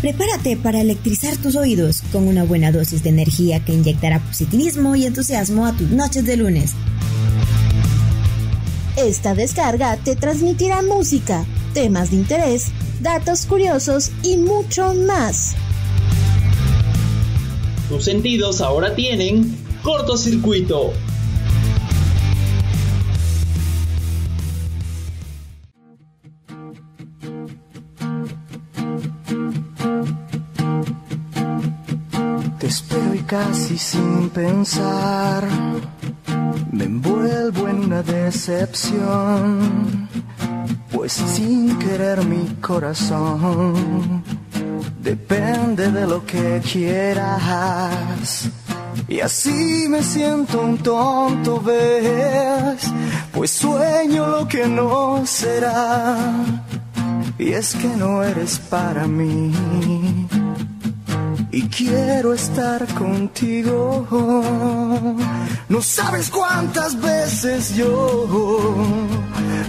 Prepárate para electrizar tus oídos con una buena dosis de energía que inyectará positivismo y entusiasmo a tus noches de lunes. Esta descarga te transmitirá música, temas de interés, datos curiosos y mucho más. Tus sentidos ahora tienen cortocircuito. Casi sin pensar me envuelvo en una decepción, pues sin querer mi corazón depende de lo que quieras. Y así me siento un tonto, ves, pues sueño lo que no será. Y es que no eres para mí y quiero estar contigo. No sabes cuántas veces yo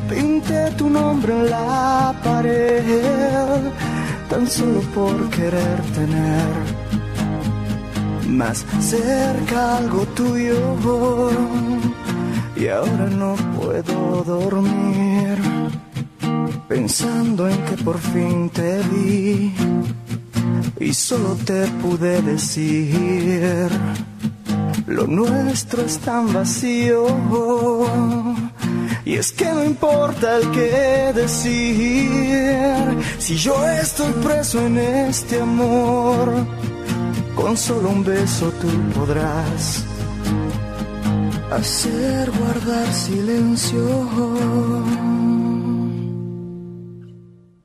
pinté tu nombre en la pared, tan solo por querer tener más cerca algo tuyo. Y ahora no puedo dormir pensando en que por fin te vi y solo te pude decir, lo nuestro es tan vacío. Y es que no importa el que decir, si yo estoy preso en este amor, con solo un beso tú podrás hacer guardar silencio.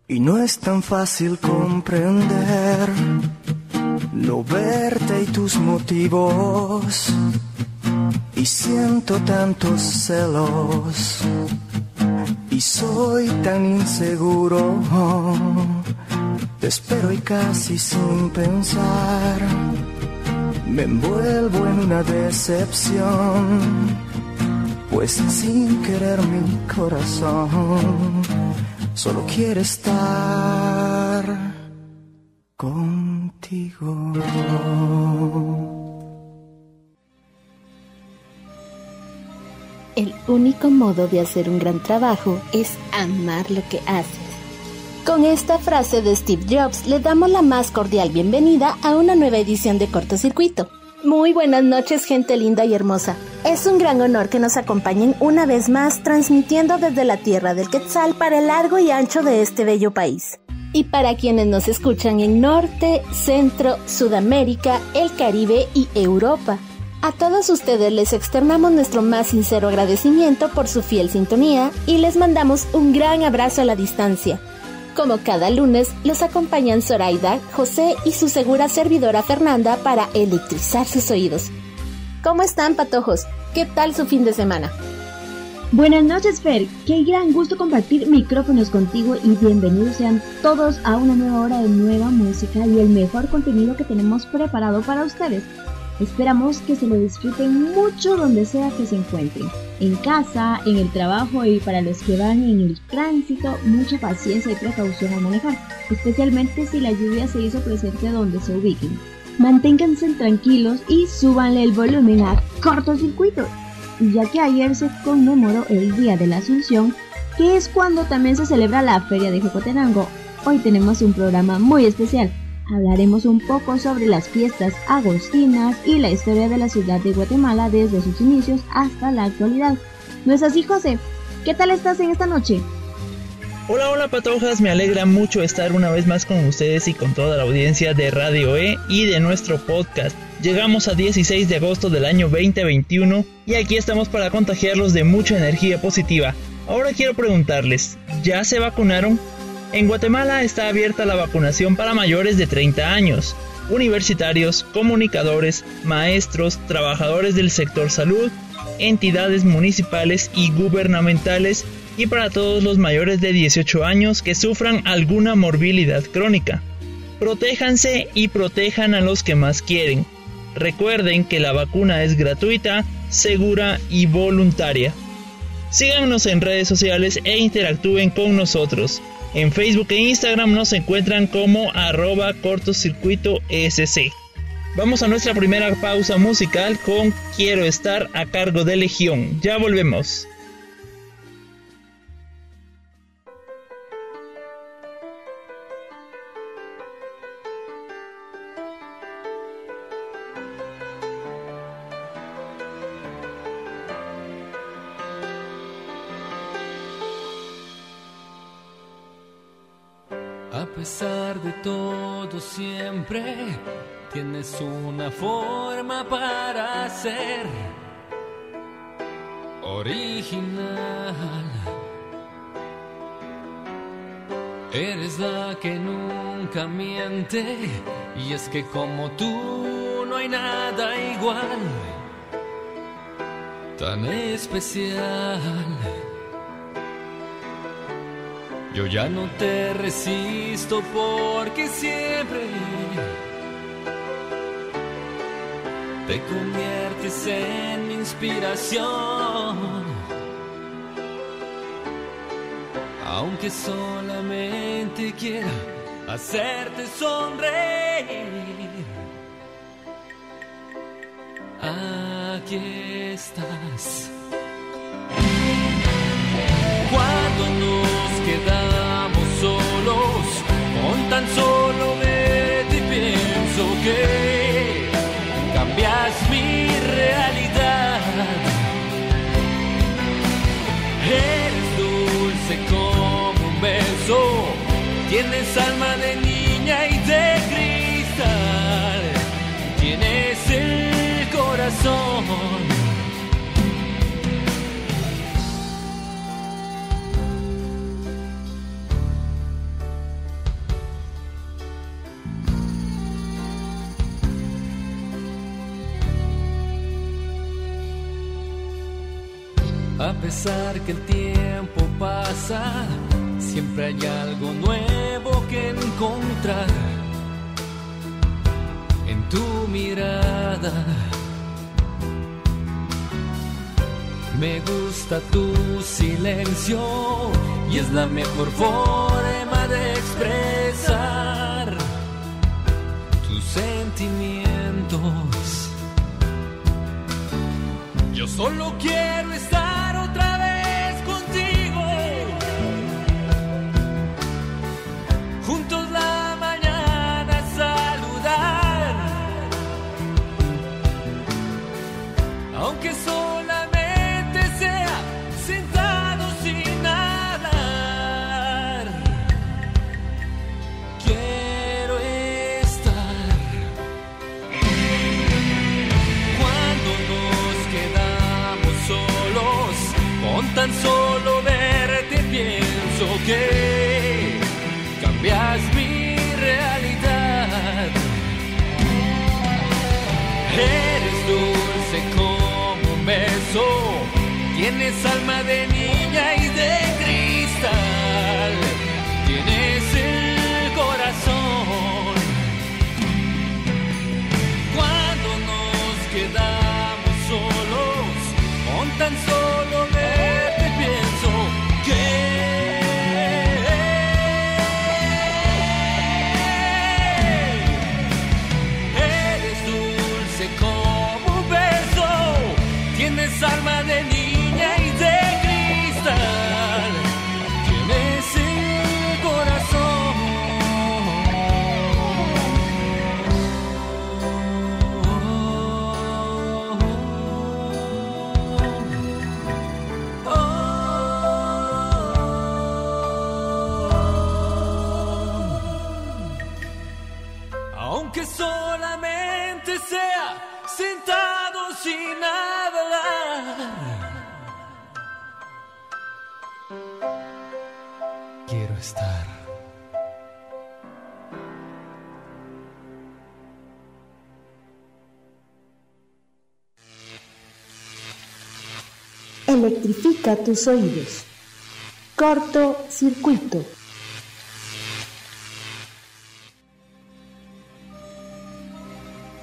Y no es tan fácil comprender, no verte y tus motivos. Y siento tantos celos. Y soy tan inseguro. Te espero y casi sin pensar. Me envuelvo en una decepción. Pues sin querer mi corazón solo quiere estar contigo. El único modo de hacer un gran trabajo es amar lo que haces. Con esta frase de Steve Jobs le damos la más cordial bienvenida a una nueva edición de Cortocircuito. Muy buenas noches gente linda y hermosa. Es un gran honor que nos acompañen una vez más transmitiendo desde la tierra del Quetzal para el largo y ancho de este bello país. Y para quienes nos escuchan en Norte, Centro, Sudamérica, el Caribe y Europa. A todos ustedes les externamos nuestro más sincero agradecimiento por su fiel sintonía y les mandamos un gran abrazo a la distancia. Como cada lunes, los acompañan Zoraida, José y su segura servidora Fernanda para electrizar sus oídos. ¿Cómo están, patojos? ¿Qué tal su fin de semana? Buenas noches, Fer. Qué gran gusto compartir micrófonos contigo y bienvenidos sean todos a una nueva hora de nueva música y el mejor contenido que tenemos preparado para ustedes. Esperamos que se lo disfruten mucho donde sea que se encuentren, en casa, en el trabajo y para los que van en el tránsito, mucha paciencia y precaución al manejar, especialmente si la lluvia se hizo presente donde se ubiquen. Manténganse tranquilos y súbanle el volumen a cortocircuito, ya que ayer se conmemoró el Día de la Asunción, que es cuando también se celebra la Feria de Jocotenango. Hoy tenemos un programa muy especial hablaremos un poco sobre las fiestas agostinas y la historia de la ciudad de Guatemala desde sus inicios hasta la actualidad. ¿No es así, José? ¿Qué tal estás en esta noche? Hola, hola patojas, me alegra mucho estar una vez más con ustedes y con toda la audiencia de Radio E y de nuestro podcast. Llegamos a 16 de agosto del año 2021 y aquí estamos para contagiarlos de mucha energía positiva. Ahora quiero preguntarles, ¿ya se vacunaron? En Guatemala está abierta la vacunación para mayores de 30 años, universitarios, comunicadores, maestros, trabajadores del sector salud, entidades municipales y gubernamentales y para todos los mayores de 18 años que sufran alguna morbilidad crónica. Protéjanse y protejan a los que más quieren. Recuerden que la vacuna es gratuita, segura y voluntaria. Síganos en redes sociales e interactúen con nosotros. En Facebook e Instagram nos encuentran como arroba cortocircuito SC. Vamos a nuestra primera pausa musical con Quiero estar a cargo de Legión. Ya volvemos. Siempre tienes una forma para ser original. Eres la que nunca miente y es que como tú no hay nada igual, tan especial. Yo ya no te resisto porque siempre te conviertes en mi inspiración. Aunque solamente quiera hacerte sonreír. Aquí estás. Cuando nos tienes alma de niña y de cristal, tienes el corazón. A pesar que el tiempo pasa, siempre hay algo nuevo que encontrar en tu mirada. Me gusta tu silencio y es la mejor forma de expresar tus sentimientos. Yo solo quiero estar tan solo verte pienso que cambias mi realidad. Eres dulce como un beso, tienes alma de niña Tus oídos. Corto circuito.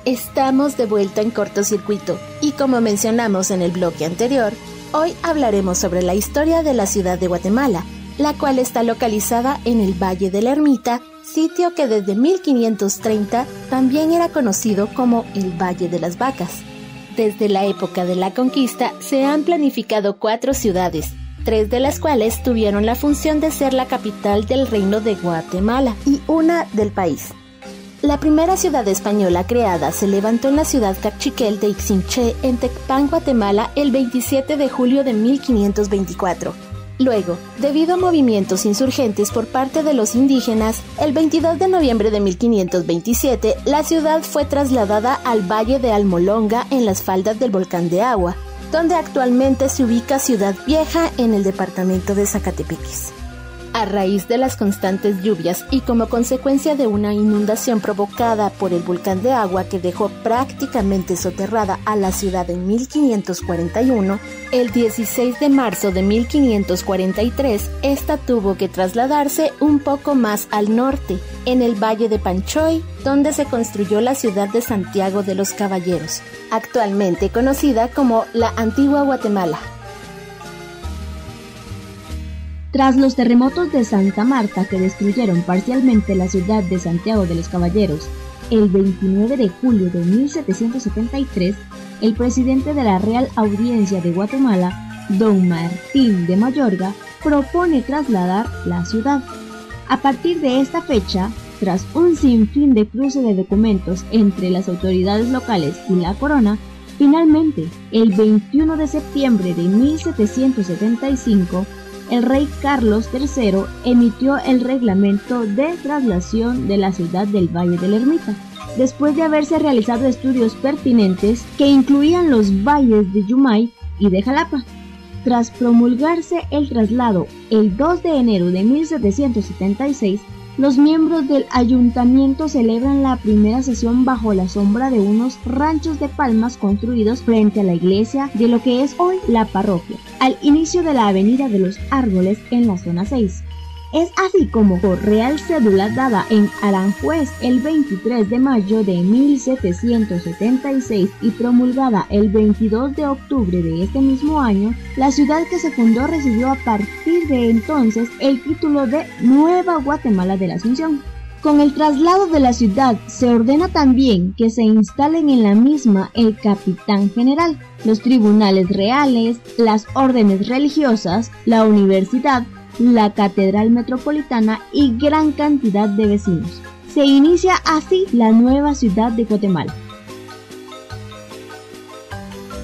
Estamos de vuelta en cortocircuito y como mencionamos en el bloque anterior, Hoy hablaremos sobre la historia de la ciudad de Guatemala, la cual está localizada en el Valle de la Ermita, sitio que desde 1530 también era conocido como el Valle de las Vacas. Desde la época de la conquista se han planificado cuatro ciudades, tres de las cuales tuvieron la función de ser la capital del reino de Guatemala y una del país. La primera ciudad española creada se levantó en la ciudad cachiquel de Ixinché, en Tecpan, Guatemala, el 27 de julio de 1524. Luego, debido a movimientos insurgentes por parte de los indígenas, el 22 de noviembre de 1527 la ciudad fue trasladada al valle de Almolonga en las faldas del volcán de Agua, donde actualmente se ubica Ciudad Vieja en el departamento de Zacatepeques. A raíz de las constantes lluvias y como consecuencia de una inundación provocada por el volcán de agua que dejó prácticamente soterrada a la ciudad en 1541, el 16 de marzo de 1543, esta tuvo que trasladarse un poco más al norte, en el valle de Panchoy, donde se construyó la ciudad de Santiago de los Caballeros, actualmente conocida como la Antigua Guatemala. Tras los terremotos de Santa Marta que destruyeron parcialmente la ciudad de Santiago de los Caballeros el 29 de julio de 1773, el presidente de la Real Audiencia de Guatemala, don Martín de Mayorga, propone trasladar la ciudad. A partir de esta fecha, tras un sinfín de cruce de documentos entre las autoridades locales y la corona, finalmente, el 21 de septiembre de 1775, el rey Carlos III emitió el reglamento de traslación de la ciudad del Valle de la Ermita, después de haberse realizado estudios pertinentes que incluían los valles de Yumay y de Jalapa. Tras promulgarse el traslado el 2 de enero de 1776, los miembros del ayuntamiento celebran la primera sesión bajo la sombra de unos ranchos de palmas construidos frente a la iglesia de lo que es hoy la parroquia, al inicio de la Avenida de los Árboles en la zona 6. Es así como por real cédula dada en Aranjuez el 23 de mayo de 1776 y promulgada el 22 de octubre de este mismo año, la ciudad que se fundó recibió a partir de entonces el título de Nueva Guatemala de la Asunción. Con el traslado de la ciudad se ordena también que se instalen en la misma el capitán general, los tribunales reales, las órdenes religiosas, la universidad, la Catedral Metropolitana y gran cantidad de vecinos. Se inicia así la nueva ciudad de Guatemala.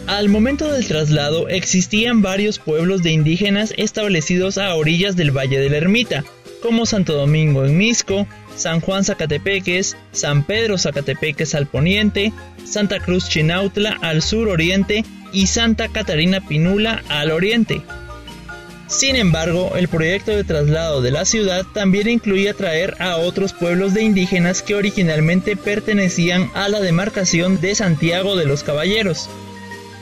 Al momento del traslado existían varios pueblos de indígenas establecidos a orillas del Valle de la Ermita, como Santo Domingo en Misco, San Juan Zacatepeques, San Pedro Zacatepeques al poniente, Santa Cruz Chinautla al sur oriente y Santa Catarina Pinula al oriente. Sin embargo, el proyecto de traslado de la ciudad también incluía traer a otros pueblos de indígenas que originalmente pertenecían a la demarcación de Santiago de los Caballeros.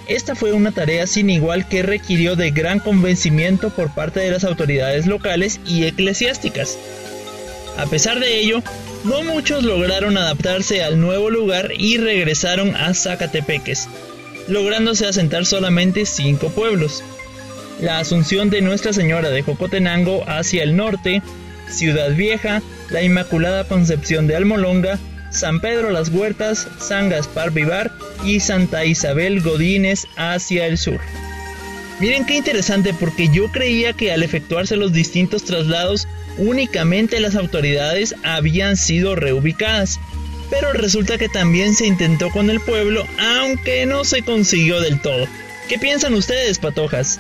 Esta fue una tarea sin igual que requirió de gran convencimiento por parte de las autoridades locales y eclesiásticas. A pesar de ello, no muchos lograron adaptarse al nuevo lugar y regresaron a Zacatepeques, lográndose asentar solamente cinco pueblos la Asunción de Nuestra Señora de Jocotenango hacia el norte, Ciudad Vieja, la Inmaculada Concepción de Almolonga, San Pedro Las Huertas, San Gaspar Vivar y Santa Isabel Godínez hacia el sur. Miren qué interesante porque yo creía que al efectuarse los distintos traslados únicamente las autoridades habían sido reubicadas, pero resulta que también se intentó con el pueblo aunque no se consiguió del todo. ¿Qué piensan ustedes, patojas?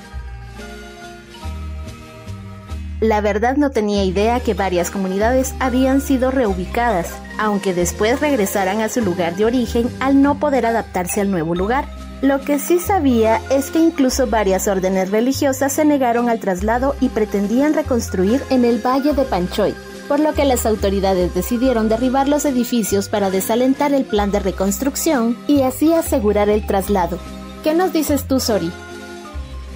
La verdad no tenía idea que varias comunidades habían sido reubicadas, aunque después regresaran a su lugar de origen al no poder adaptarse al nuevo lugar. Lo que sí sabía es que incluso varias órdenes religiosas se negaron al traslado y pretendían reconstruir en el Valle de Panchoy, por lo que las autoridades decidieron derribar los edificios para desalentar el plan de reconstrucción y así asegurar el traslado. ¿Qué nos dices tú, Sori?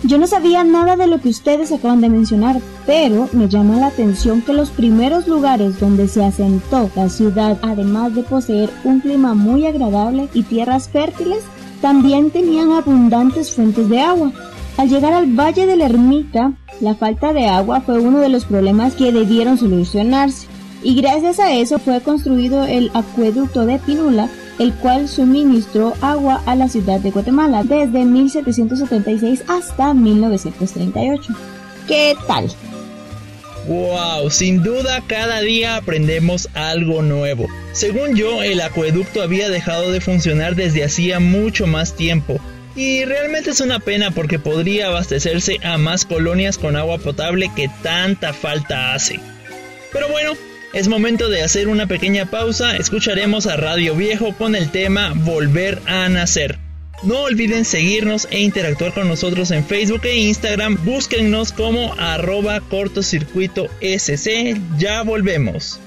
Yo no sabía nada de lo que ustedes acaban de mencionar, pero me llama la atención que los primeros lugares donde se asentó la ciudad, además de poseer un clima muy agradable y tierras fértiles, también tenían abundantes fuentes de agua. Al llegar al Valle de la Ermita, la falta de agua fue uno de los problemas que debieron solucionarse, y gracias a eso fue construido el acueducto de Pinula, el cual suministró agua a la ciudad de Guatemala desde 1776 hasta 1938. ¿Qué tal? Wow, sin duda cada día aprendemos algo nuevo. Según yo, el acueducto había dejado de funcionar desde hacía mucho más tiempo. Y realmente es una pena porque podría abastecerse a más colonias con agua potable que tanta falta hace. Pero bueno, es momento de hacer una pequeña pausa. Escucharemos a Radio Viejo con el tema Volver a Nacer. No olviden seguirnos e interactuar con nosotros en Facebook e Instagram. Búsquennos como arroba cortocircuito SC. Ya volvemos.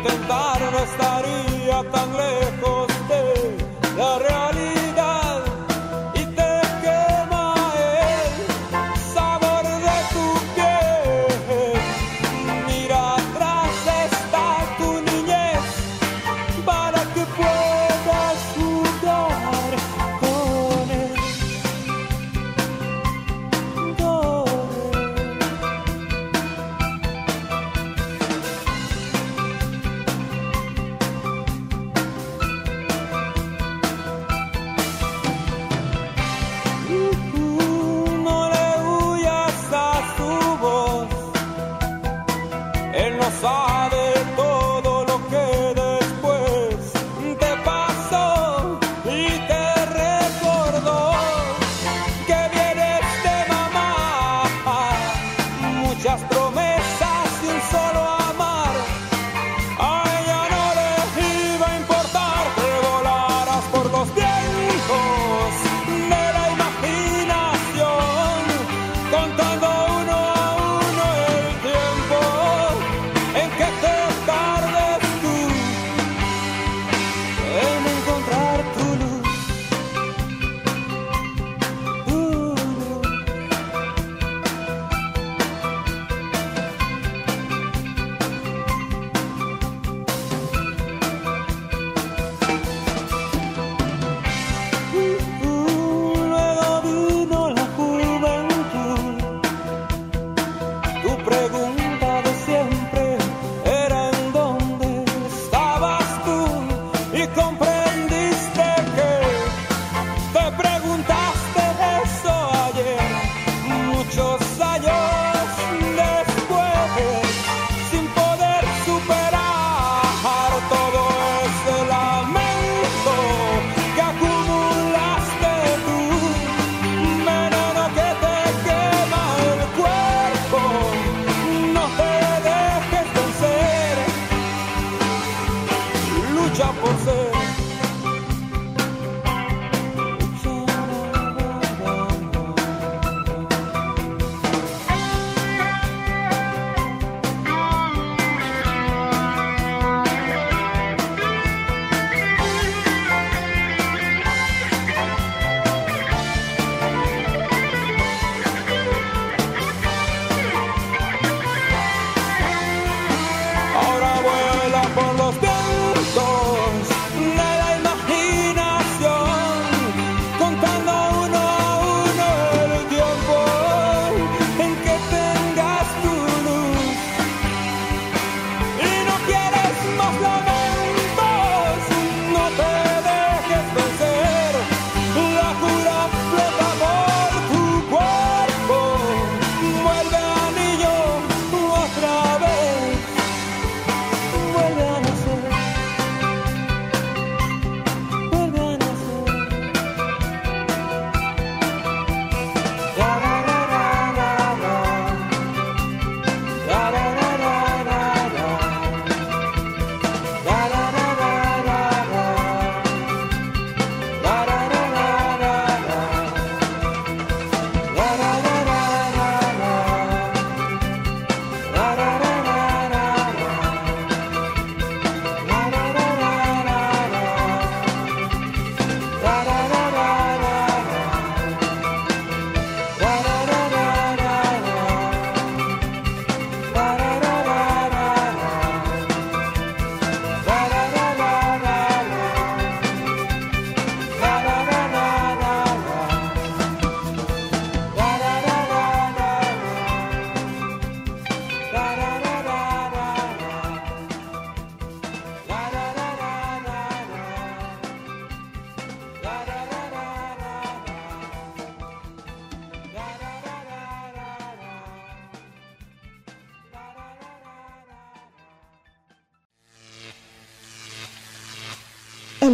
intentar no estaría tan lejos.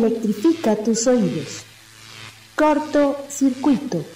Electrifica tus oídos. Corto circuito.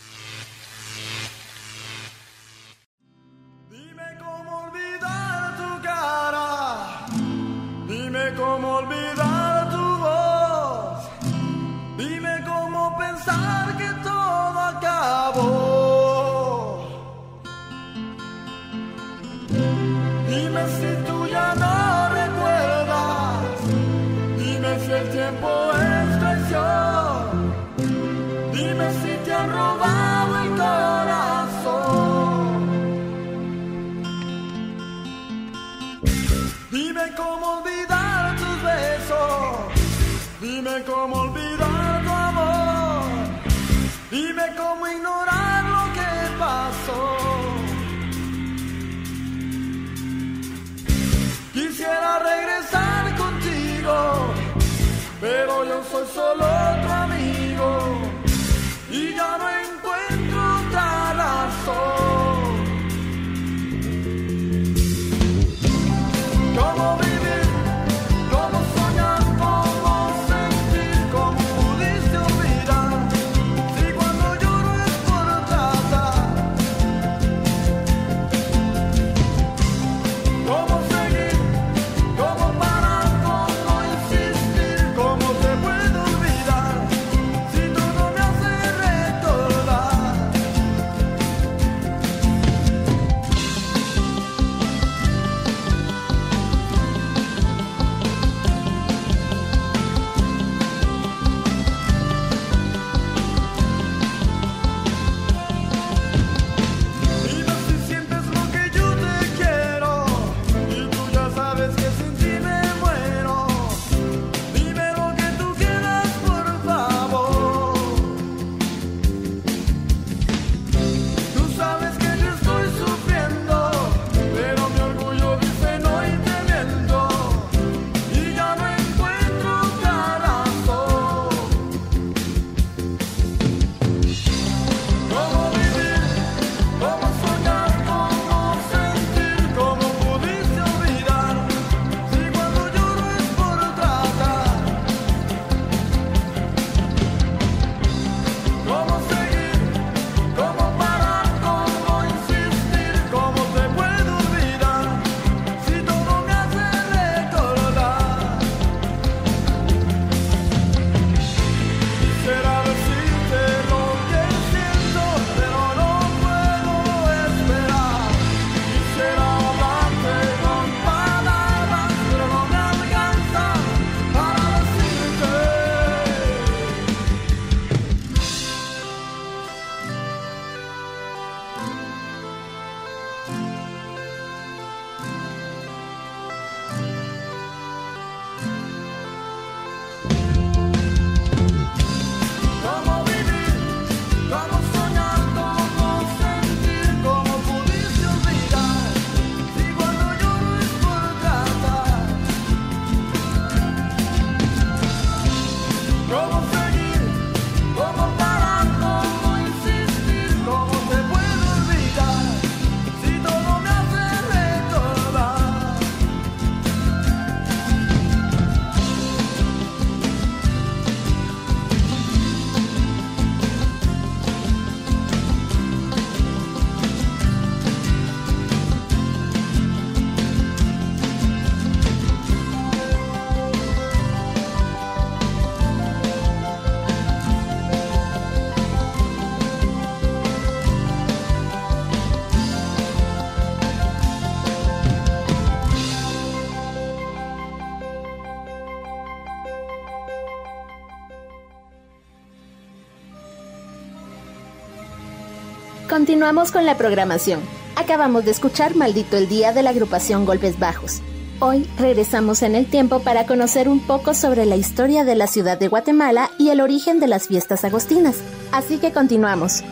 Continuamos con la programación. Acabamos de escuchar Maldito el Día de la agrupación Golpes Bajos. Hoy regresamos en el tiempo para conocer un poco sobre la historia de la ciudad de Guatemala y el origen de las fiestas agostinas. Así que continuamos.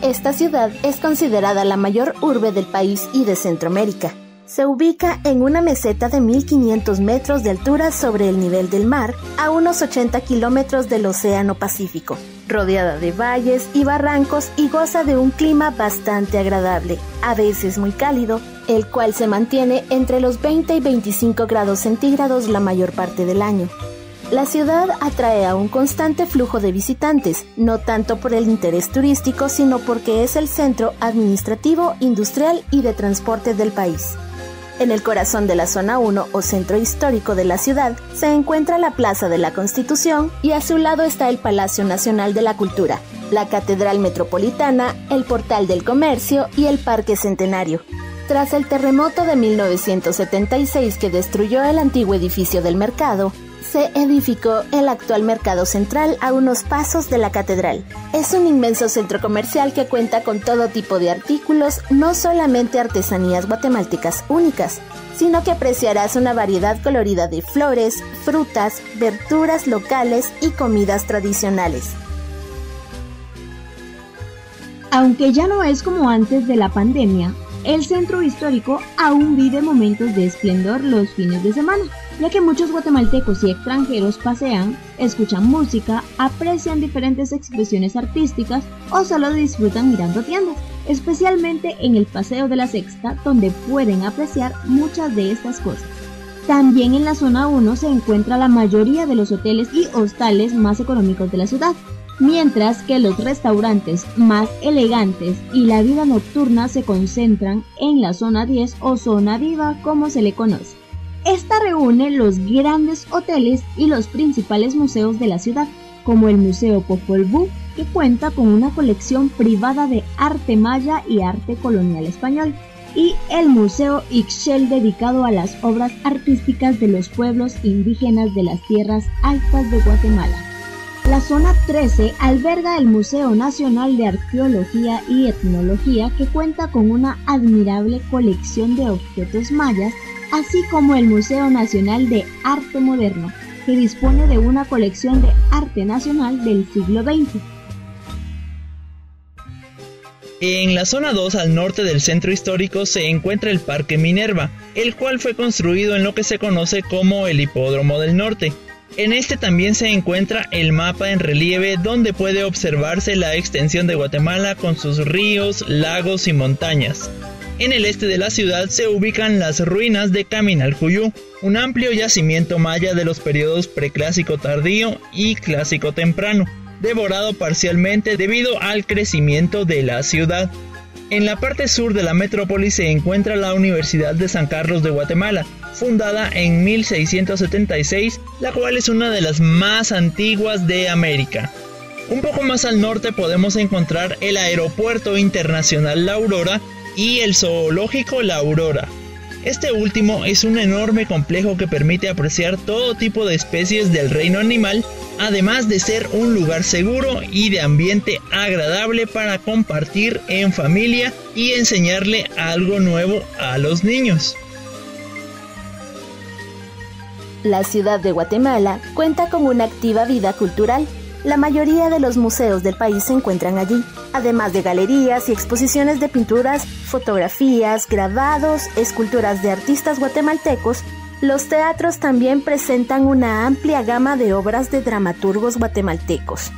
Esta ciudad es considerada la mayor urbe del país y de Centroamérica. Se ubica en una meseta de 1500 metros de altura sobre el nivel del mar, a unos 80 kilómetros del Océano Pacífico, rodeada de valles y barrancos y goza de un clima bastante agradable, a veces muy cálido, el cual se mantiene entre los 20 y 25 grados centígrados la mayor parte del año. La ciudad atrae a un constante flujo de visitantes, no tanto por el interés turístico, sino porque es el centro administrativo, industrial y de transporte del país. En el corazón de la zona 1 o centro histórico de la ciudad se encuentra la Plaza de la Constitución y a su lado está el Palacio Nacional de la Cultura, la Catedral Metropolitana, el Portal del Comercio y el Parque Centenario. Tras el terremoto de 1976 que destruyó el antiguo edificio del mercado, se edificó el actual mercado central a unos pasos de la catedral. Es un inmenso centro comercial que cuenta con todo tipo de artículos, no solamente artesanías guatemaltecas únicas, sino que apreciarás una variedad colorida de flores, frutas, verduras locales y comidas tradicionales. Aunque ya no es como antes de la pandemia, el centro histórico aún vive momentos de esplendor los fines de semana ya que muchos guatemaltecos y extranjeros pasean, escuchan música, aprecian diferentes expresiones artísticas o solo disfrutan mirando tiendas, especialmente en el Paseo de la Sexta, donde pueden apreciar muchas de estas cosas. También en la zona 1 se encuentra la mayoría de los hoteles y hostales más económicos de la ciudad, mientras que los restaurantes más elegantes y la vida nocturna se concentran en la zona 10 o zona viva como se le conoce. Esta reúne los grandes hoteles y los principales museos de la ciudad, como el Museo Popol Vuh, que cuenta con una colección privada de arte maya y arte colonial español, y el Museo Ixchel dedicado a las obras artísticas de los pueblos indígenas de las tierras altas de Guatemala. La zona 13 alberga el Museo Nacional de Arqueología y Etnología que cuenta con una admirable colección de objetos mayas así como el Museo Nacional de Arte Moderno, que dispone de una colección de arte nacional del siglo XX. En la zona 2 al norte del centro histórico se encuentra el Parque Minerva, el cual fue construido en lo que se conoce como el Hipódromo del Norte. En este también se encuentra el mapa en relieve donde puede observarse la extensión de Guatemala con sus ríos, lagos y montañas. En el este de la ciudad se ubican las ruinas de Caminalcuyú, un amplio yacimiento maya de los periodos preclásico tardío y clásico temprano, devorado parcialmente debido al crecimiento de la ciudad. En la parte sur de la metrópoli se encuentra la Universidad de San Carlos de Guatemala, fundada en 1676, la cual es una de las más antiguas de América. Un poco más al norte podemos encontrar el Aeropuerto Internacional La Aurora, y el zoológico La Aurora. Este último es un enorme complejo que permite apreciar todo tipo de especies del reino animal, además de ser un lugar seguro y de ambiente agradable para compartir en familia y enseñarle algo nuevo a los niños. La ciudad de Guatemala cuenta con una activa vida cultural la mayoría de los museos del país se encuentran allí, además de galerías y exposiciones de pinturas, fotografías, grabados, esculturas de artistas guatemaltecos. Los teatros también presentan una amplia gama de obras de dramaturgos guatemaltecos.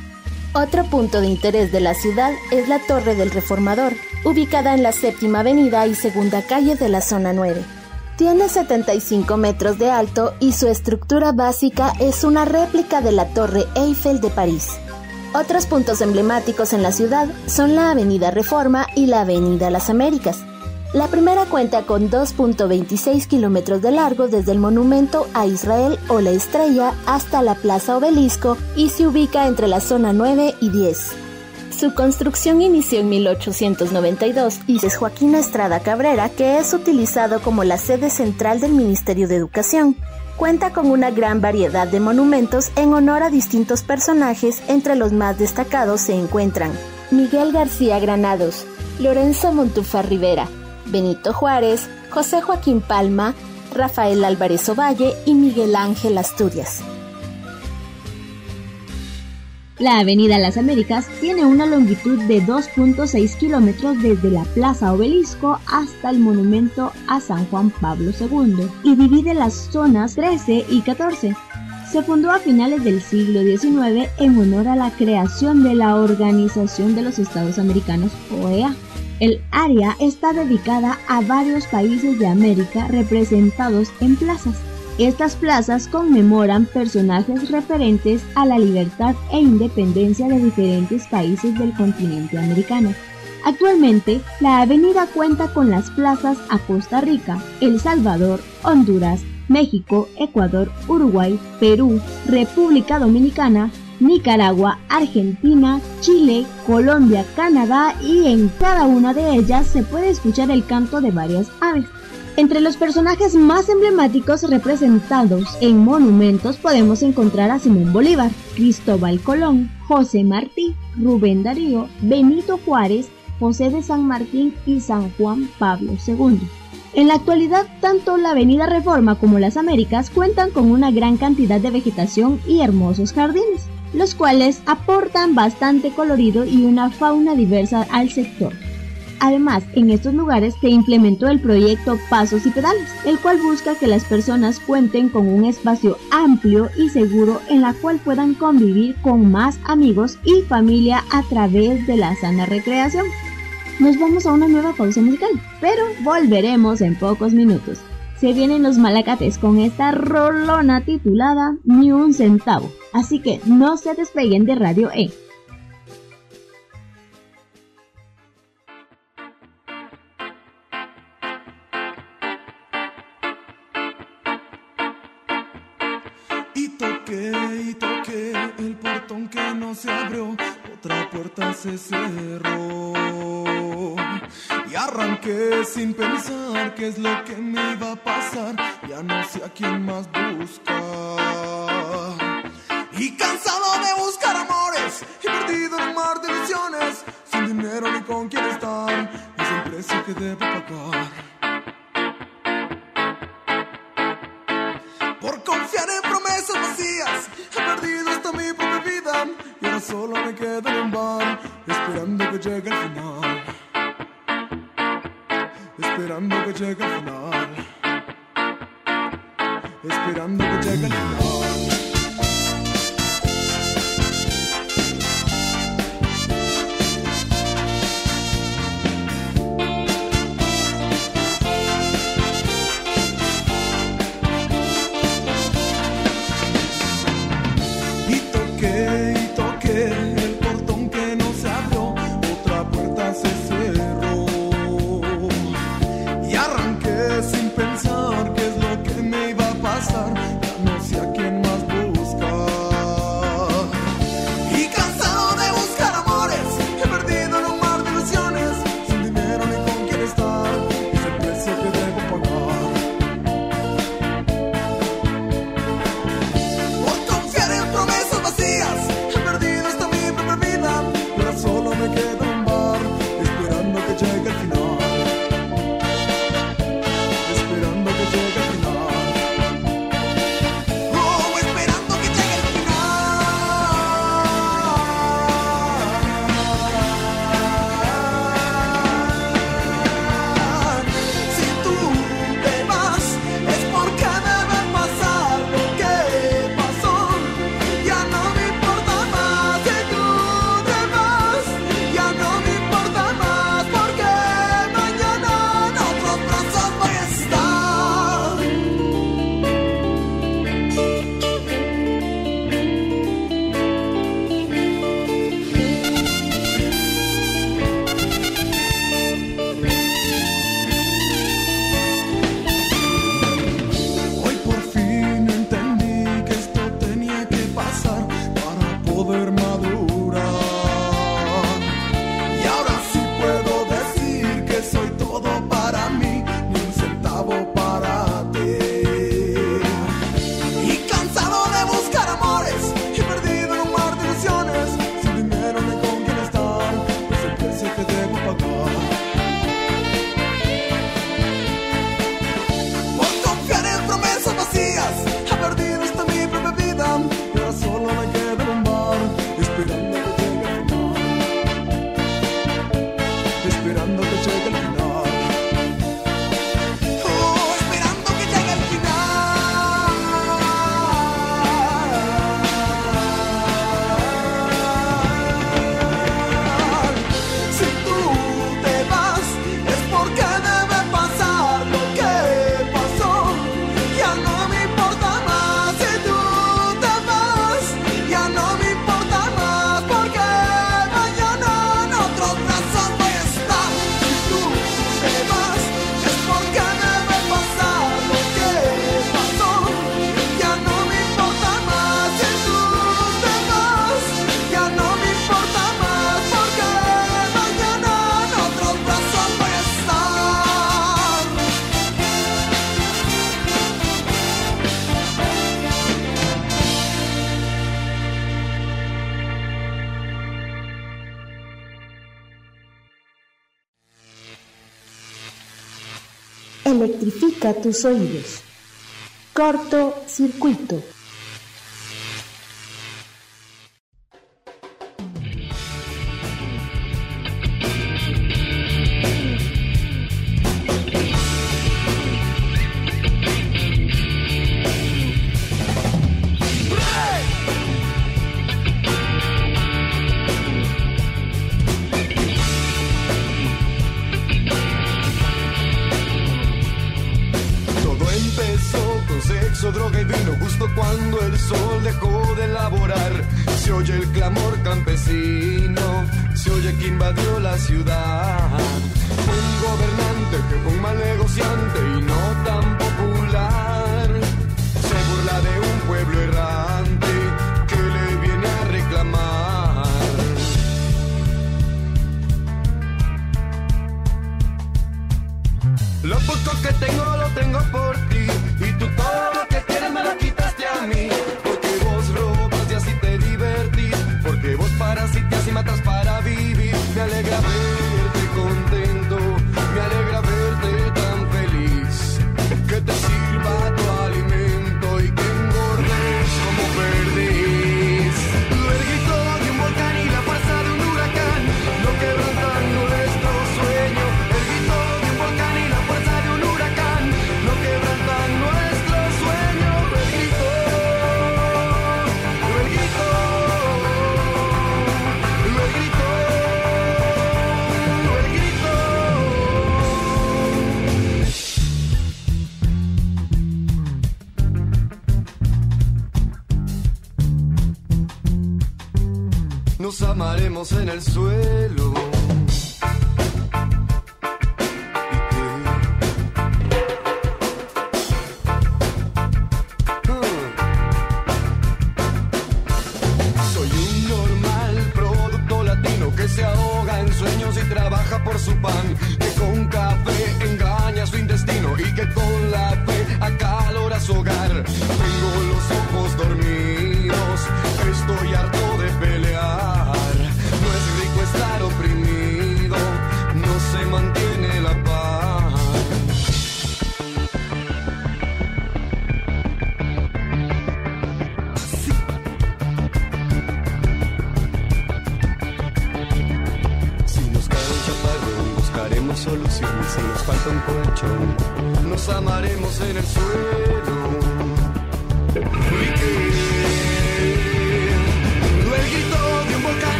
Otro punto de interés de la ciudad es la Torre del Reformador, ubicada en la séptima avenida y segunda calle de la zona 9. Tiene 75 metros de alto y su estructura básica es una réplica de la Torre Eiffel de París. Otros puntos emblemáticos en la ciudad son la Avenida Reforma y la Avenida Las Américas. La primera cuenta con 2.26 kilómetros de largo desde el monumento a Israel o la Estrella hasta la Plaza Obelisco y se ubica entre la zona 9 y 10. Su construcción inició en 1892 y es Joaquín Estrada Cabrera, que es utilizado como la sede central del Ministerio de Educación. Cuenta con una gran variedad de monumentos en honor a distintos personajes, entre los más destacados se encuentran Miguel García Granados, Lorenzo Montúfar Rivera, Benito Juárez, José Joaquín Palma, Rafael Álvarez Ovalle y Miguel Ángel Asturias. La Avenida Las Américas tiene una longitud de 2.6 kilómetros desde la Plaza Obelisco hasta el monumento a San Juan Pablo II y divide las zonas 13 y 14. Se fundó a finales del siglo XIX en honor a la creación de la Organización de los Estados Americanos, OEA. El área está dedicada a varios países de América representados en plazas. Estas plazas conmemoran personajes referentes a la libertad e independencia de diferentes países del continente americano. Actualmente, la avenida cuenta con las plazas a Costa Rica, El Salvador, Honduras, México, Ecuador, Uruguay, Perú, República Dominicana, Nicaragua, Argentina, Chile, Colombia, Canadá y en cada una de ellas se puede escuchar el canto de varias aves. Entre los personajes más emblemáticos representados en monumentos podemos encontrar a Simón Bolívar, Cristóbal Colón, José Martí, Rubén Darío, Benito Juárez, José de San Martín y San Juan Pablo II. En la actualidad, tanto la Avenida Reforma como las Américas cuentan con una gran cantidad de vegetación y hermosos jardines, los cuales aportan bastante colorido y una fauna diversa al sector. Además, en estos lugares se implementó el proyecto Pasos y Pedales, el cual busca que las personas cuenten con un espacio amplio y seguro en la cual puedan convivir con más amigos y familia a través de la sana recreación. Nos vamos a una nueva pausa musical, pero volveremos en pocos minutos. Se vienen los malacates con esta rolona titulada Ni un centavo, así que no se despeguen de Radio E. se cerró. Y arranqué sin pensar qué es lo que me iba a pasar, ya no sé a quién más buscar. Y cansado de buscar amores, y perdido en un mar de visiones, sin dinero ni con quién estar, es el precio que debo pagar. Tus oídos. Corto circuito. dormimos en el suelo.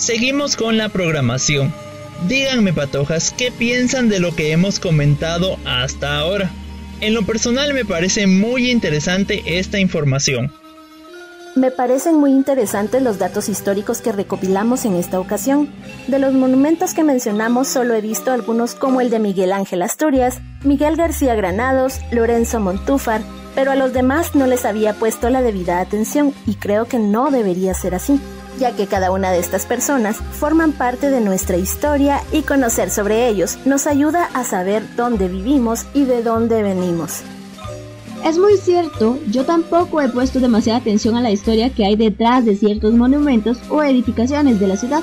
Seguimos con la programación. Díganme patojas, ¿qué piensan de lo que hemos comentado hasta ahora? En lo personal me parece muy interesante esta información. Me parecen muy interesantes los datos históricos que recopilamos en esta ocasión. De los monumentos que mencionamos solo he visto algunos como el de Miguel Ángel Asturias, Miguel García Granados, Lorenzo Montúfar, pero a los demás no les había puesto la debida atención y creo que no debería ser así ya que cada una de estas personas forman parte de nuestra historia y conocer sobre ellos nos ayuda a saber dónde vivimos y de dónde venimos. Es muy cierto, yo tampoco he puesto demasiada atención a la historia que hay detrás de ciertos monumentos o edificaciones de la ciudad.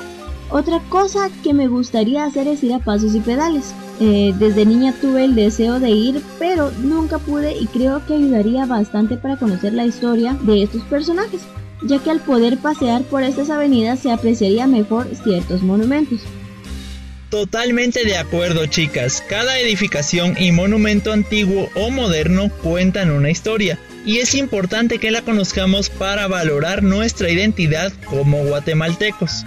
Otra cosa que me gustaría hacer es ir a pasos y pedales. Eh, desde niña tuve el deseo de ir, pero nunca pude y creo que ayudaría bastante para conocer la historia de estos personajes, ya que al poder pasear por estas avenidas se apreciaría mejor ciertos monumentos. Totalmente de acuerdo, chicas. Cada edificación y monumento antiguo o moderno cuentan una historia y es importante que la conozcamos para valorar nuestra identidad como guatemaltecos.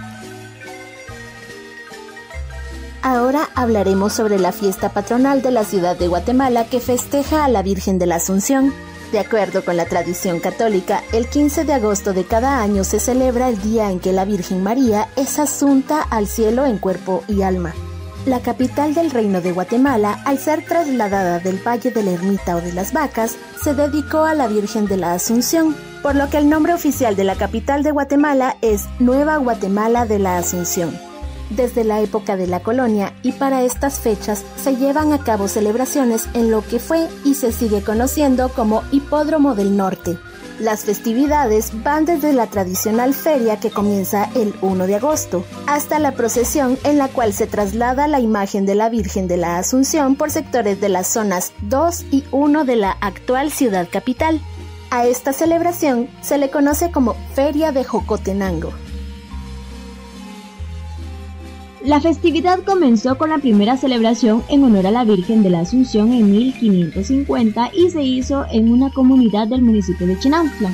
Ahora hablaremos sobre la fiesta patronal de la ciudad de Guatemala que festeja a la Virgen de la Asunción. De acuerdo con la tradición católica, el 15 de agosto de cada año se celebra el día en que la Virgen María es asunta al cielo en cuerpo y alma. La capital del reino de Guatemala, al ser trasladada del Valle de la Ermita o de las Vacas, se dedicó a la Virgen de la Asunción, por lo que el nombre oficial de la capital de Guatemala es Nueva Guatemala de la Asunción desde la época de la colonia y para estas fechas se llevan a cabo celebraciones en lo que fue y se sigue conociendo como Hipódromo del Norte. Las festividades van desde la tradicional feria que comienza el 1 de agosto hasta la procesión en la cual se traslada la imagen de la Virgen de la Asunción por sectores de las zonas 2 y 1 de la actual ciudad capital. A esta celebración se le conoce como Feria de Jocotenango. La festividad comenzó con la primera celebración en honor a la Virgen de la Asunción en 1550 y se hizo en una comunidad del municipio de Chinautla.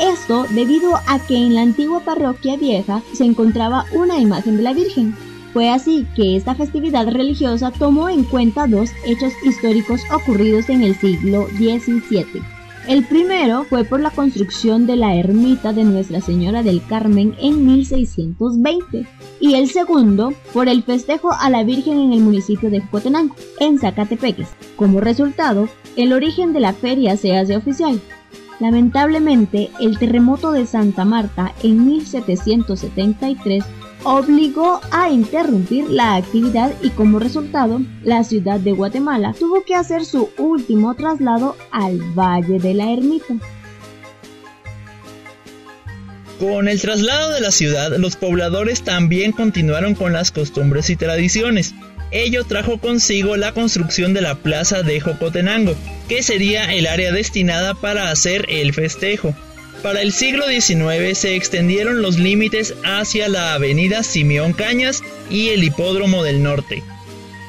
Esto debido a que en la antigua parroquia vieja se encontraba una imagen de la Virgen. Fue así que esta festividad religiosa tomó en cuenta dos hechos históricos ocurridos en el siglo XVII. El primero fue por la construcción de la ermita de Nuestra Señora del Carmen en 1620 y el segundo por el festejo a la Virgen en el municipio de Jocotenango, en Zacatepeques. Como resultado, el origen de la feria se hace oficial. Lamentablemente, el terremoto de Santa Marta en 1773 obligó a interrumpir la actividad y como resultado la ciudad de Guatemala tuvo que hacer su último traslado al Valle de la Ermita. Con el traslado de la ciudad, los pobladores también continuaron con las costumbres y tradiciones. Ello trajo consigo la construcción de la plaza de Jocotenango, que sería el área destinada para hacer el festejo. Para el siglo XIX se extendieron los límites hacia la avenida Simeón Cañas y el Hipódromo del Norte.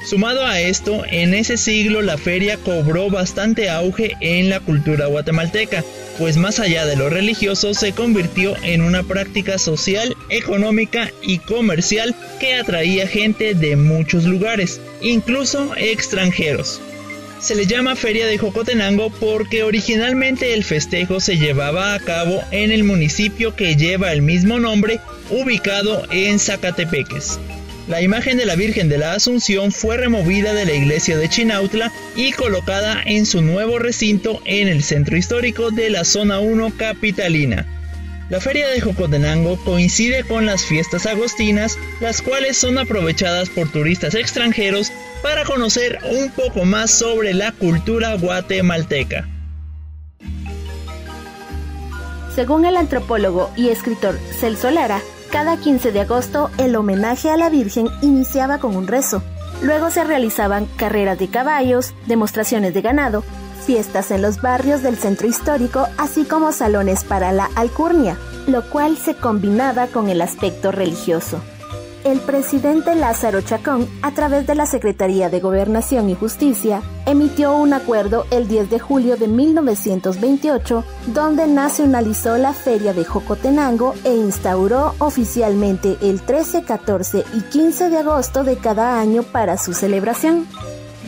Sumado a esto, en ese siglo la feria cobró bastante auge en la cultura guatemalteca, pues más allá de lo religioso se convirtió en una práctica social, económica y comercial que atraía gente de muchos lugares, incluso extranjeros. Se le llama Feria de Jocotenango porque originalmente el festejo se llevaba a cabo en el municipio que lleva el mismo nombre, ubicado en Zacatepeques. La imagen de la Virgen de la Asunción fue removida de la iglesia de Chinautla y colocada en su nuevo recinto en el centro histórico de la zona 1 capitalina. La feria de Jocotenango coincide con las fiestas agostinas, las cuales son aprovechadas por turistas extranjeros para conocer un poco más sobre la cultura guatemalteca. Según el antropólogo y escritor Celso Lara, cada 15 de agosto el homenaje a la Virgen iniciaba con un rezo. Luego se realizaban carreras de caballos, demostraciones de ganado, fiestas en los barrios del centro histórico, así como salones para la alcurnia, lo cual se combinaba con el aspecto religioso. El presidente Lázaro Chacón, a través de la Secretaría de Gobernación y Justicia, emitió un acuerdo el 10 de julio de 1928 donde nacionalizó la Feria de Jocotenango e instauró oficialmente el 13, 14 y 15 de agosto de cada año para su celebración.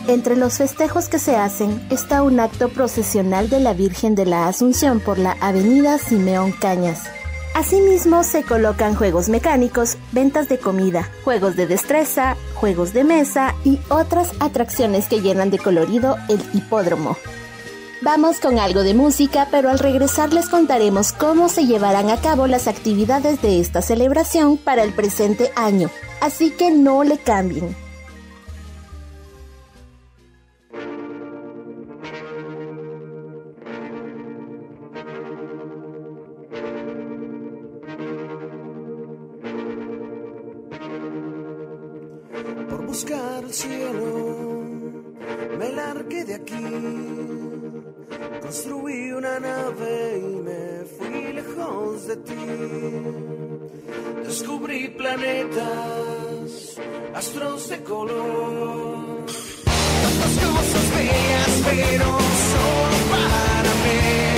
Entre los festejos que se hacen está un acto procesional de la Virgen de la Asunción por la Avenida Simeón Cañas. Asimismo se colocan juegos mecánicos, ventas de comida, juegos de destreza, juegos de mesa y otras atracciones que llenan de colorido el hipódromo. Vamos con algo de música, pero al regresar les contaremos cómo se llevarán a cabo las actividades de esta celebración para el presente año. Así que no le cambien. Me largué de aquí Construí una nave y me fui lejos de ti. Descubrí planetas, astros de color. Tantas cosas bellas, pero solo para mí.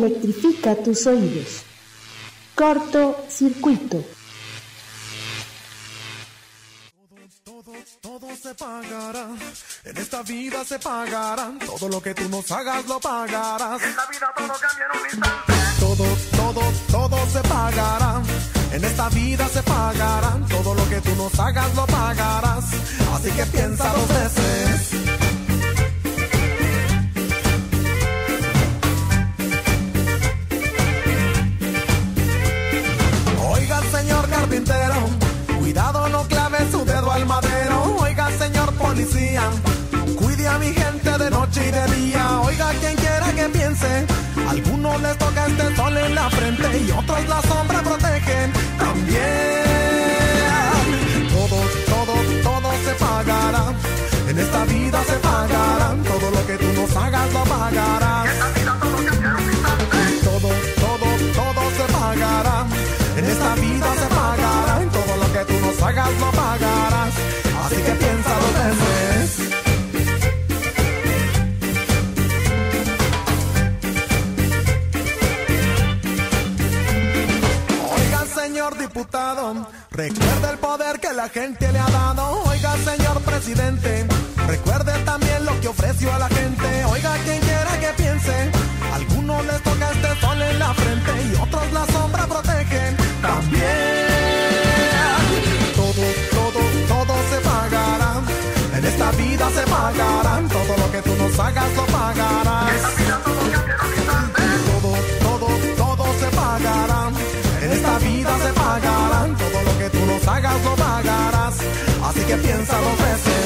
Electrifica tus oídos. Corto circuito. Todo, todo, se pagará. En esta vida se pagará. Todo lo que tú nos hagas lo pagarás. En esta vida todo cambia en un instante. Todo, todo, todo se pagará. En esta vida se pagará. Todo lo que tú nos hagas lo pagarás. Así que piensa dos veces. Noche y de día. Oiga, quien quiera que piense. Algunos les toca este sol en la frente y otros la sombra protegen. También recuerde el poder que la gente le ha dado. Oiga, señor presidente, recuerde también lo que ofreció a la gente. Oiga, quien quiera que piense, algunos les toca este sol en la frente y otros la sombra protegen. También todo, todo, todo se pagará. En esta vida se pagarán. Todo lo que tú nos hagas lo pagarás. Que piensa dos veces.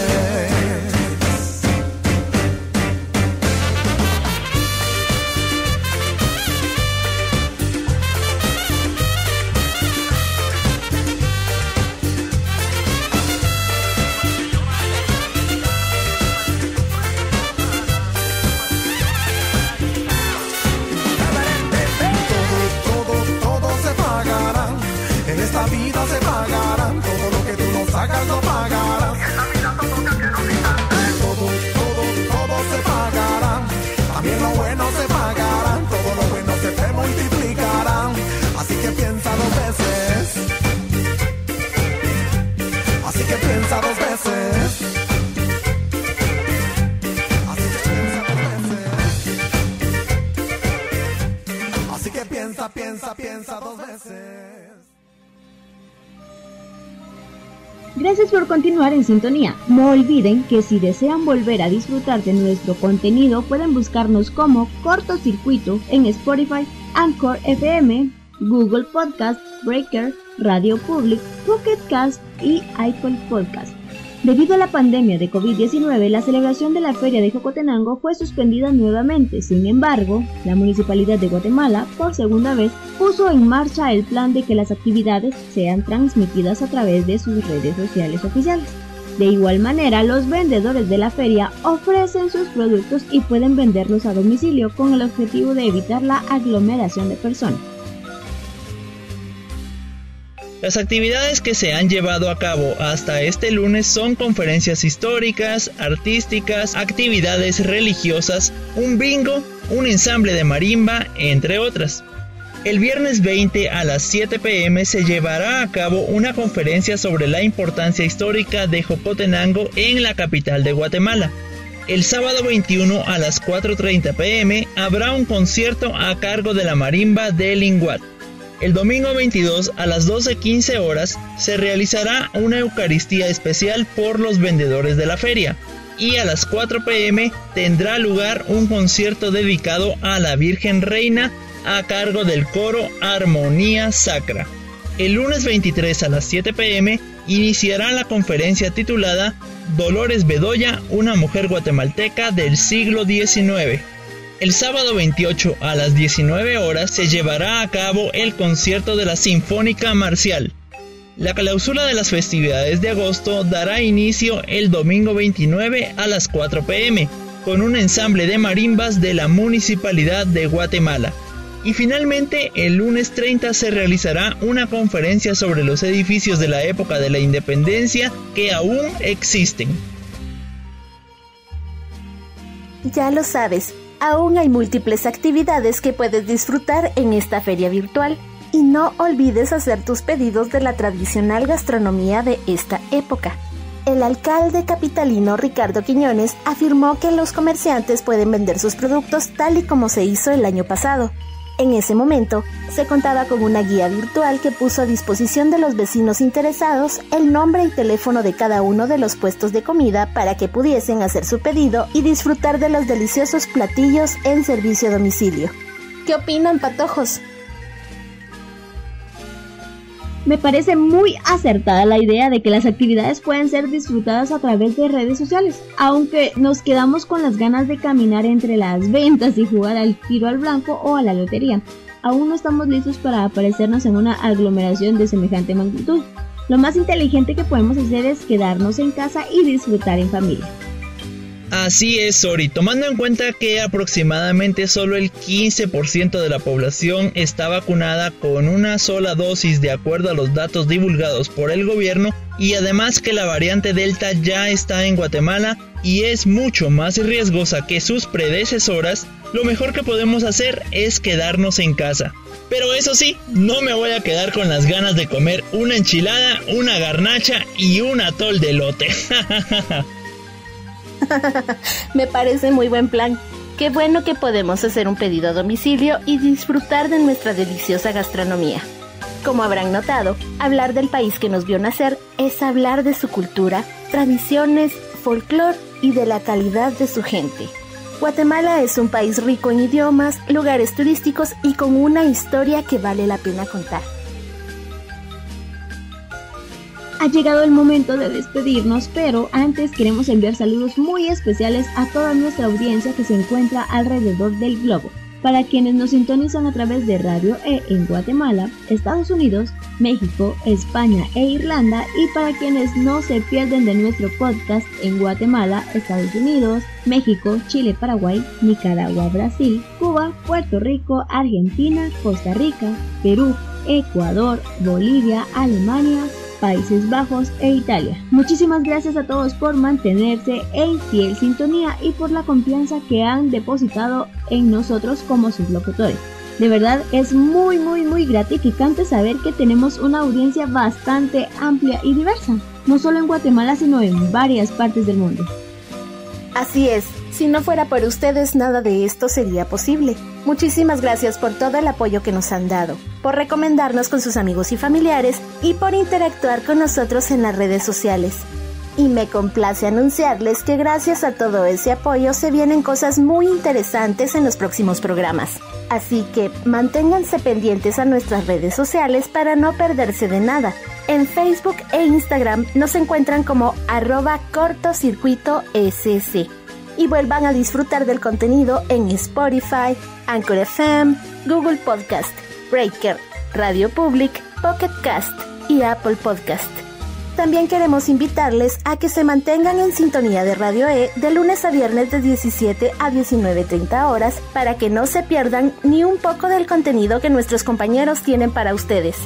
Gracias por continuar en sintonía. No olviden que si desean volver a disfrutar de nuestro contenido pueden buscarnos como Cortocircuito en Spotify, Anchor FM, Google Podcast, Breaker, Radio Public, Pocket Cast y iPod Podcast. Debido a la pandemia de COVID-19, la celebración de la Feria de Jocotenango fue suspendida nuevamente. Sin embargo, la Municipalidad de Guatemala, por segunda vez, puso en marcha el plan de que las actividades sean transmitidas a través de sus redes sociales oficiales. De igual manera, los vendedores de la feria ofrecen sus productos y pueden venderlos a domicilio con el objetivo de evitar la aglomeración de personas. Las actividades que se han llevado a cabo hasta este lunes son conferencias históricas, artísticas, actividades religiosas, un bingo, un ensamble de marimba, entre otras. El viernes 20 a las 7 pm se llevará a cabo una conferencia sobre la importancia histórica de Jocotenango en la capital de Guatemala. El sábado 21 a las 4.30 pm habrá un concierto a cargo de la marimba de Linguat. El domingo 22 a las 12.15 horas se realizará una Eucaristía especial por los vendedores de la feria y a las 4 pm tendrá lugar un concierto dedicado a la Virgen Reina a cargo del coro Armonía Sacra. El lunes 23 a las 7 pm iniciará la conferencia titulada Dolores Bedoya, una mujer guatemalteca del siglo XIX. El sábado 28 a las 19 horas se llevará a cabo el concierto de la Sinfónica Marcial. La clausura de las festividades de agosto dará inicio el domingo 29 a las 4 pm con un ensamble de marimbas de la Municipalidad de Guatemala. Y finalmente, el lunes 30 se realizará una conferencia sobre los edificios de la época de la independencia que aún existen. Ya lo sabes, aún hay múltiples actividades que puedes disfrutar en esta feria virtual y no olvides hacer tus pedidos de la tradicional gastronomía de esta época. El alcalde capitalino Ricardo Quiñones afirmó que los comerciantes pueden vender sus productos tal y como se hizo el año pasado. En ese momento, se contaba con una guía virtual que puso a disposición de los vecinos interesados el nombre y teléfono de cada uno de los puestos de comida para que pudiesen hacer su pedido y disfrutar de los deliciosos platillos en servicio a domicilio. ¿Qué opinan, patojos? Me parece muy acertada la idea de que las actividades pueden ser disfrutadas a través de redes sociales, aunque nos quedamos con las ganas de caminar entre las ventas y jugar al tiro al blanco o a la lotería. Aún no estamos listos para aparecernos en una aglomeración de semejante magnitud. Lo más inteligente que podemos hacer es quedarnos en casa y disfrutar en familia. Así es, Sori, tomando en cuenta que aproximadamente solo el 15% de la población está vacunada con una sola dosis de acuerdo a los datos divulgados por el gobierno y además que la variante Delta ya está en Guatemala y es mucho más riesgosa que sus predecesoras, lo mejor que podemos hacer es quedarnos en casa. Pero eso sí, no me voy a quedar con las ganas de comer una enchilada, una garnacha y un atol de lote. Me parece muy buen plan. Qué bueno que podemos hacer un pedido a domicilio y disfrutar de nuestra deliciosa gastronomía. Como habrán notado, hablar del país que nos vio nacer es hablar de su cultura, tradiciones, folclore y de la calidad de su gente. Guatemala es un país rico en idiomas, lugares turísticos y con una historia que vale la pena contar. Ha llegado el momento de despedirnos, pero antes queremos enviar saludos muy especiales a toda nuestra audiencia que se encuentra alrededor del globo. Para quienes nos sintonizan a través de Radio E en Guatemala, Estados Unidos, México, España e Irlanda y para quienes no se pierden de nuestro podcast en Guatemala, Estados Unidos, México, Chile, Paraguay, Nicaragua, Brasil, Cuba, Puerto Rico, Argentina, Costa Rica, Perú, Ecuador, Bolivia, Alemania, Países Bajos e Italia. Muchísimas gracias a todos por mantenerse en fiel sintonía y por la confianza que han depositado en nosotros como sus locutores. De verdad es muy muy muy gratificante saber que tenemos una audiencia bastante amplia y diversa, no solo en Guatemala sino en varias partes del mundo. Así es, si no fuera por ustedes nada de esto sería posible. Muchísimas gracias por todo el apoyo que nos han dado, por recomendarnos con sus amigos y familiares y por interactuar con nosotros en las redes sociales. Y me complace anunciarles que gracias a todo ese apoyo se vienen cosas muy interesantes en los próximos programas. Así que manténganse pendientes a nuestras redes sociales para no perderse de nada. En Facebook e Instagram nos encuentran como arroba cortocircuito y vuelvan a disfrutar del contenido en Spotify, Anchor FM, Google Podcast, Breaker, Radio Public, Pocket Cast y Apple Podcast. También queremos invitarles a que se mantengan en sintonía de Radio E de lunes a viernes de 17 a 19.30 horas para que no se pierdan ni un poco del contenido que nuestros compañeros tienen para ustedes.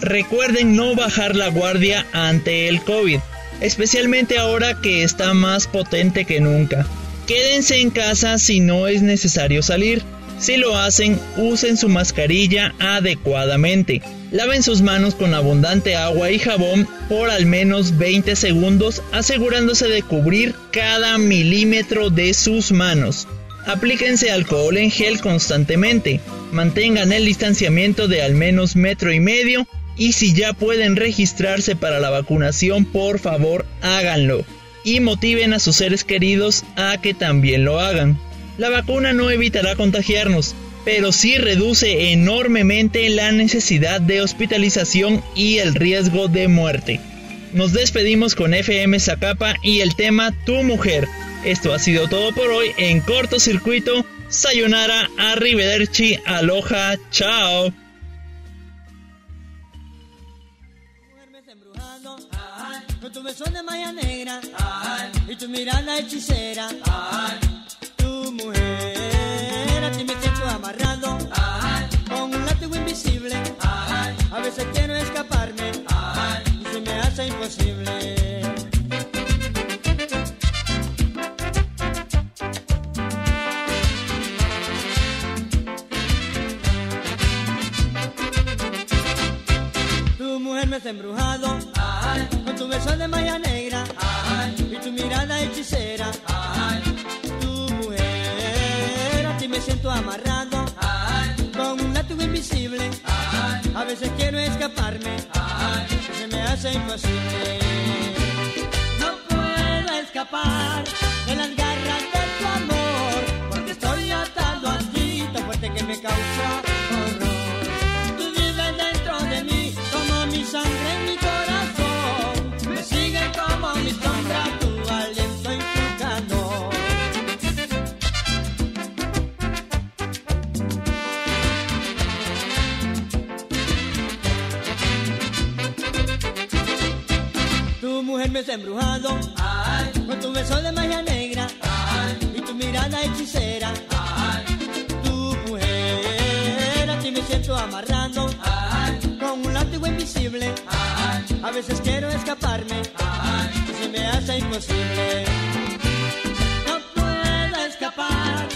Recuerden no bajar la guardia ante el COVID especialmente ahora que está más potente que nunca. Quédense en casa si no es necesario salir. Si lo hacen, usen su mascarilla adecuadamente. Laven sus manos con abundante agua y jabón por al menos 20 segundos, asegurándose de cubrir cada milímetro de sus manos. Aplíquense alcohol en gel constantemente. Mantengan el distanciamiento de al menos metro y medio y si ya pueden registrarse para la vacunación, por favor háganlo. Y motiven a sus seres queridos a que también lo hagan. La vacuna no evitará contagiarnos, pero sí reduce enormemente la necesidad de hospitalización y el riesgo de muerte. Nos despedimos con FM Zacapa y el tema Tu Mujer. Esto ha sido todo por hoy en cortocircuito. Sayonara, arrivederci, aloha, chao. Con tu beso de malla negra. Y tu mirada hechicera. Tu mujer, a ti me siento amarrado. Con un látigo invisible. A veces quiero escaparme. Y se me hace imposible. Tu mujer me está embrujado tu beso de malla negra y tu mirada hechicera. Tu mujer, a ti me siento amarrado con un látigo invisible. A veces quiero escaparme, se me hace imposible. Beso embrujado, con tu beso de magia negra, y tu mirada hechicera, tu mujer, a ti me siento amarrado, con un látigo invisible, a veces quiero escaparme, y se me hace imposible. No puedo escapar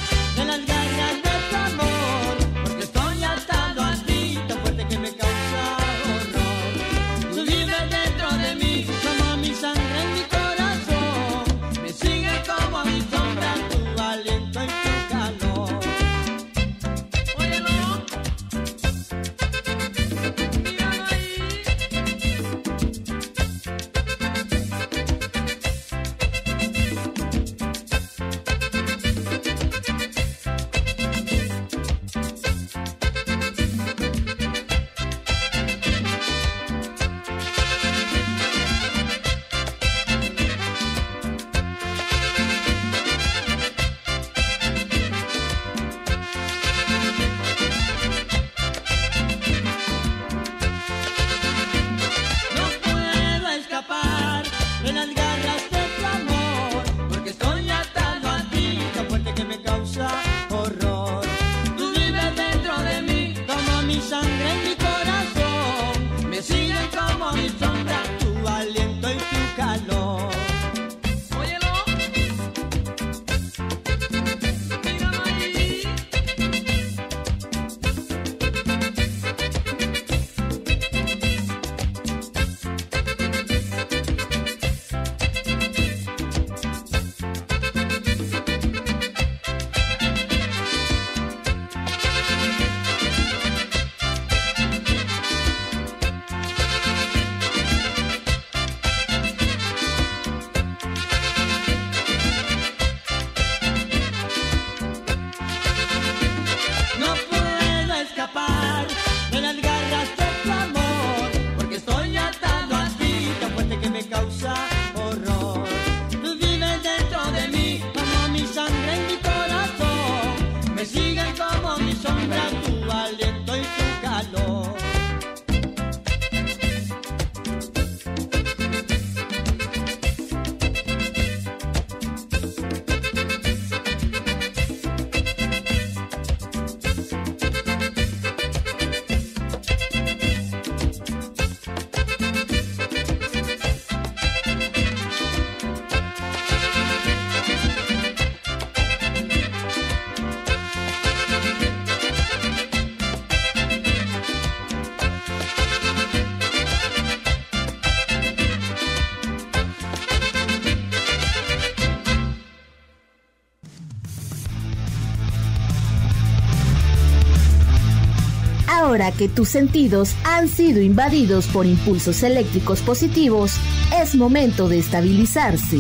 Ahora que tus sentidos han sido invadidos por impulsos eléctricos positivos, es momento de estabilizarse.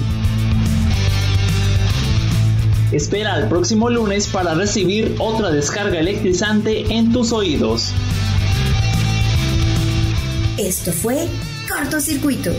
Espera al próximo lunes para recibir otra descarga electrizante en tus oídos. Esto fue Cortocircuito.